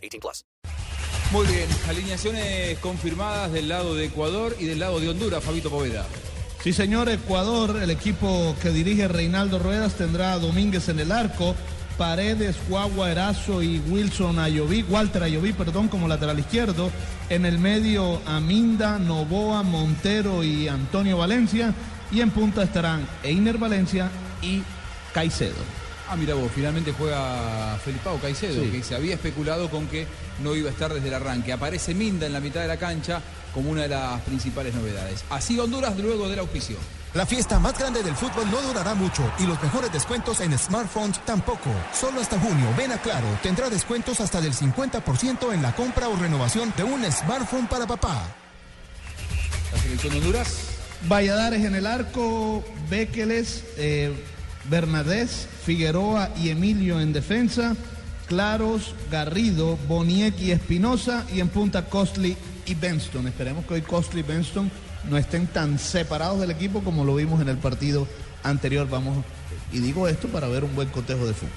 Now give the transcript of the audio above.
18 plus. Muy bien, alineaciones confirmadas del lado de Ecuador y del lado de Honduras, Fabito Poveda. Sí, señor, Ecuador, el equipo que dirige Reinaldo Ruedas tendrá a Domínguez en el arco, Paredes, Guagua, Erazo y Wilson Ayoví, Walter Ayoví, perdón, como lateral izquierdo. En el medio, Aminda, Novoa, Montero y Antonio Valencia. Y en punta estarán Einer Valencia y Caicedo. Ah, mira vos, finalmente juega Felipao Caicedo, Sí. que se había especulado con que no iba a estar desde el arranque. Aparece Minda en la mitad de la cancha como una de las principales novedades. Así Honduras luego del auspicio. La fiesta más grande del fútbol no durará mucho y los mejores descuentos en smartphones tampoco. Solo hasta junio, ven a Claro, tendrá descuentos hasta del 50% en la compra o renovación de un smartphone para papá. La selección Honduras. Valladares en el arco, Béqueles, eh, Bernadés, Figueroa y Emilio en defensa, Claros, Garrido, Boniek y Espinosa y en punta Costly y Benston. Esperemos que hoy Costly y Benston no estén tan separados del equipo como lo vimos en el partido anterior. Vamos, y digo esto para ver un buen cotejo de fútbol.